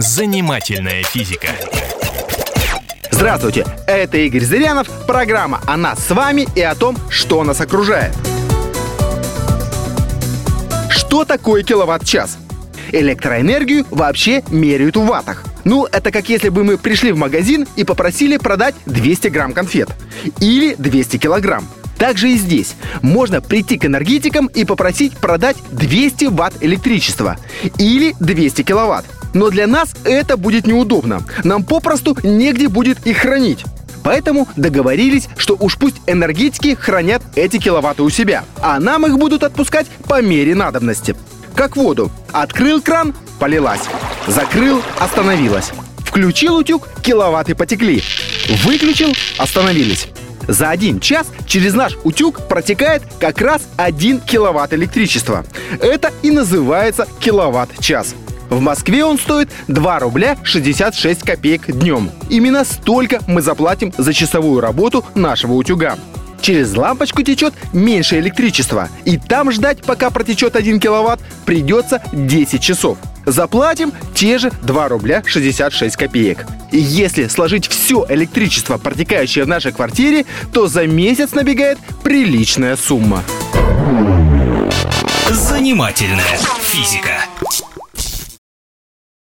Занимательная физика. Здравствуйте, это Игорь Зырянов, программа о нас с вами и о том, что нас окружает. Что такое киловатт-час? Электроэнергию вообще меряют в ваттах. Ну, это как если бы мы пришли в магазин и попросили продать 200 грамм конфет. Или 200 килограмм. Также и здесь. Можно прийти к энергетикам и попросить продать 200 ватт электричества. Или 200 киловатт. Но для нас это будет неудобно. Нам попросту негде будет их хранить. Поэтому договорились, что уж пусть энергетики хранят эти киловатты у себя, а нам их будут отпускать по мере надобности. Как воду. Открыл кран – полилась. Закрыл – остановилась. Включил утюг – киловатты потекли. Выключил – остановились. За один час через наш утюг протекает как раз 1 киловатт электричества. Это и называется киловатт-час. В Москве он стоит 2 рубля 66 копеек днем. Именно столько мы заплатим за часовую работу нашего утюга. Через лампочку течет меньше электричества, и там ждать, пока протечет 1 киловатт, придется 10 часов. Заплатим те же 2 рубля 66 копеек. И если сложить все электричество, протекающее в нашей квартире, то за месяц набегает приличная сумма. Занимательная физика.